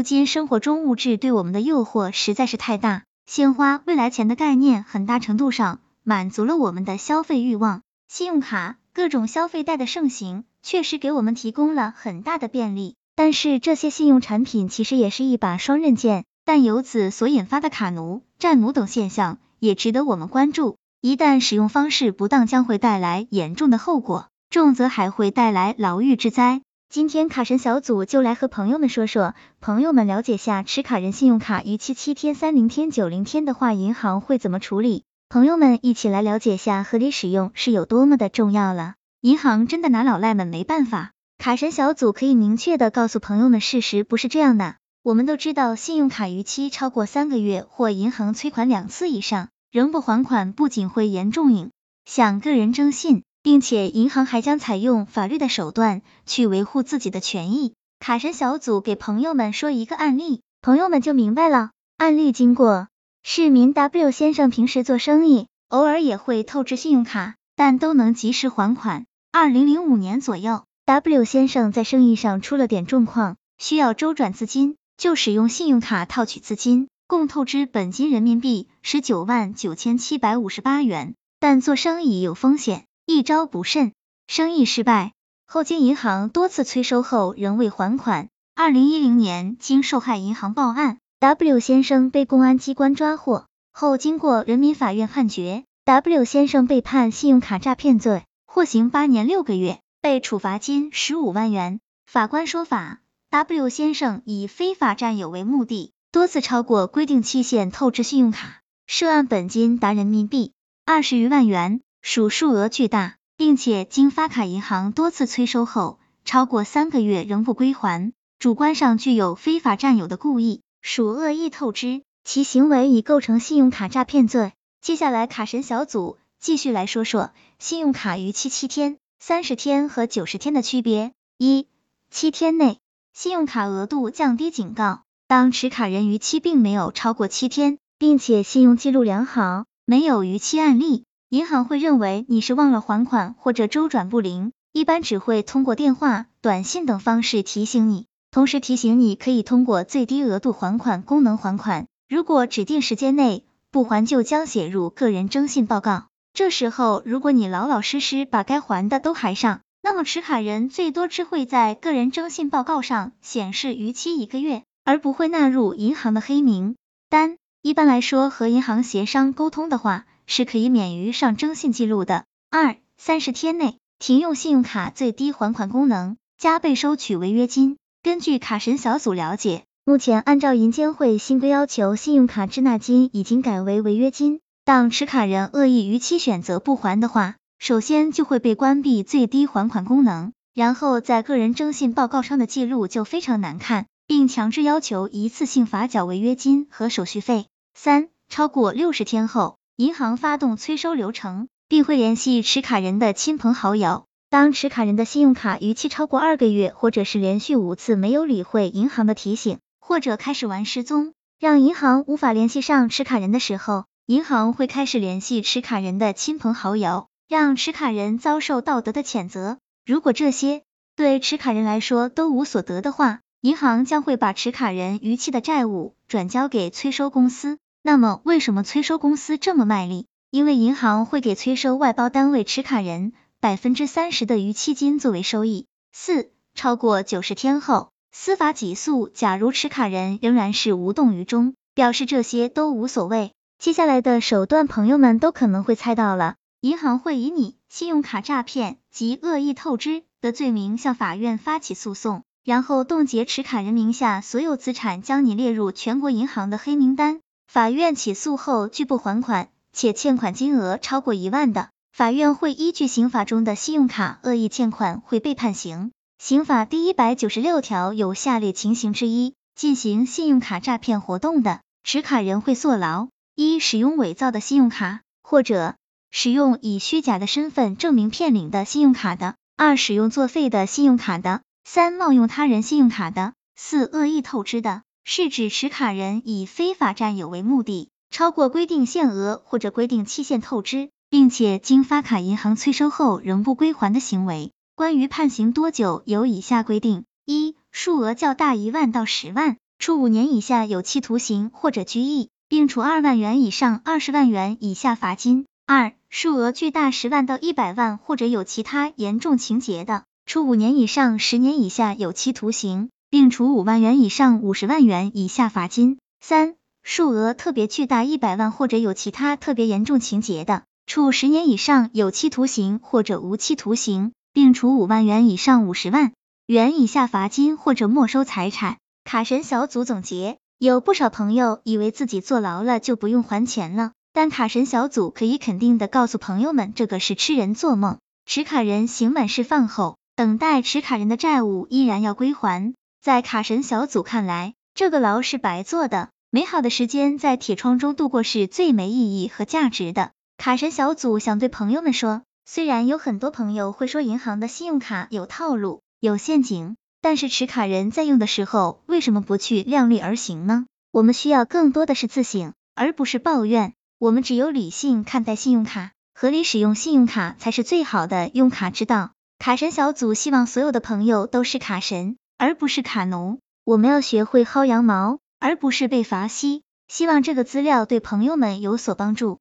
如今生活中物质对我们的诱惑实在是太大，鲜花、未来钱的概念很大程度上满足了我们的消费欲望。信用卡、各种消费贷的盛行，确实给我们提供了很大的便利。但是这些信用产品其实也是一把双刃剑，但由此所引发的卡奴、占奴等现象也值得我们关注。一旦使用方式不当，将会带来严重的后果，重则还会带来牢狱之灾。今天卡神小组就来和朋友们说说，朋友们了解下持卡人信用卡逾期七天、三零天、九零天的话，银行会怎么处理？朋友们一起来了解下合理使用是有多么的重要了。银行真的拿老赖们没办法。卡神小组可以明确的告诉朋友们，事实不是这样的。我们都知道，信用卡逾期超过三个月或银行催款两次以上，仍不还款，不仅会严重影响个人征信。并且银行还将采用法律的手段去维护自己的权益。卡神小组给朋友们说一个案例，朋友们就明白了。案例经过：市民 W 先生平时做生意，偶尔也会透支信用卡，但都能及时还款。二零零五年左右，W 先生在生意上出了点状况，需要周转资金，就使用信用卡套取资金，共透支本金人民币十九万九千七百五十八元。但做生意有风险。一招不慎，生意失败，后经银行多次催收后仍未还款。二零一零年，经受害银行报案，W 先生被公安机关抓获后，经过人民法院判决，W 先生被判信用卡诈骗罪，获刑八年六个月，被处罚金十五万元。法官说法，W 先生以非法占有为目的，多次超过规定期限透支信用卡，涉案本金达人民币二十余万元。属数额巨大，并且经发卡银行多次催收后，超过三个月仍不归还，主观上具有非法占有的故意，属恶意透支，其行为已构成信用卡诈骗罪。接下来，卡神小组继续来说说信用卡逾期七天、三十天和九十天的区别。一、七天内信用卡额度降低警告，当持卡人逾期并没有超过七天，并且信用记录良好，没有逾期案例。银行会认为你是忘了还款或者周转不灵，一般只会通过电话、短信等方式提醒你，同时提醒你可以通过最低额度还款功能还款。如果指定时间内不还，就将写入个人征信报告。这时候，如果你老老实实把该还的都还上，那么持卡人最多只会在个人征信报告上显示逾期一个月，而不会纳入银行的黑名单。一般来说，和银行协商沟通的话。是可以免于上征信记录的。二、三十天内停用信用卡最低还款功能，加倍收取违约金。根据卡神小组了解，目前按照银监会新规要求，信用卡滞纳金已经改为违约金。当持卡人恶意逾期选择不还的话，首先就会被关闭最低还款功能，然后在个人征信报告上的记录就非常难看，并强制要求一次性罚缴违约金和手续费。三、超过六十天后。银行发动催收流程，并会联系持卡人的亲朋好友。当持卡人的信用卡逾期超过二个月，或者是连续五次没有理会银行的提醒，或者开始玩失踪，让银行无法联系上持卡人的时候，银行会开始联系持卡人的亲朋好友，让持卡人遭受道德的谴责。如果这些对持卡人来说都无所得的话，银行将会把持卡人逾期的债务转交给催收公司。那么，为什么催收公司这么卖力？因为银行会给催收外包单位持卡人百分之三十的逾期金作为收益。四、超过九十天后，司法起诉，假如持卡人仍然是无动于衷，表示这些都无所谓。接下来的手段，朋友们都可能会猜到了，银行会以你信用卡诈骗及恶意透支的罪名向法院发起诉讼，然后冻结持卡人名下所有资产，将你列入全国银行的黑名单。法院起诉后拒不还款，且欠款金额超过一万的，法院会依据刑法中的信用卡恶意欠款会被判刑。刑法第一百九十六条有下列情形之一，进行信用卡诈骗活动的，持卡人会坐牢：一、使用伪造的信用卡，或者使用以虚假的身份证明骗领的信用卡的；二、使用作废的信用卡的；三、冒用他人信用卡的；四、恶意透支的。是指持卡人以非法占有为目的，超过规定限额或者规定期限透支，并且经发卡银行催收后仍不归还的行为。关于判刑多久，有以下规定：一、数额较大一万到十万，处五年以下有期徒刑或者拘役，并处二万元以上二十万元以下罚金。二、数额巨大十万到一百万或者有其他严重情节的，处五年以上十年以下有期徒刑，并处五万元以上五十万元以下罚金。三、数额特别巨大一百万或者有其他特别严重情节的，处十年以上有期徒刑或者无期徒刑，并处五万元以上五十万元以下罚金或者没收财产。卡神小组总结：有不少朋友以为自己坐牢了就不用还钱了。但卡神小组可以肯定的告诉朋友们，这个是痴人做梦。持卡人刑满释放后，等待持卡人的债务依然要归还。在卡神小组看来，这个牢是白做的，美好的时间在铁窗中度过是最没意义和价值的。卡神小组想对朋友们说，虽然有很多朋友会说银行的信用卡有套路、有陷阱，但是持卡人在用的时候，为什么不去量力而行呢？我们需要更多的是自省，而不是抱怨。我们只有理性看待信用卡，合理使用信用卡才是最好的用卡之道。卡神小组希望所有的朋友都是卡神，而不是卡农。我们要学会薅羊毛，而不是被罚息。希望这个资料对朋友们有所帮助。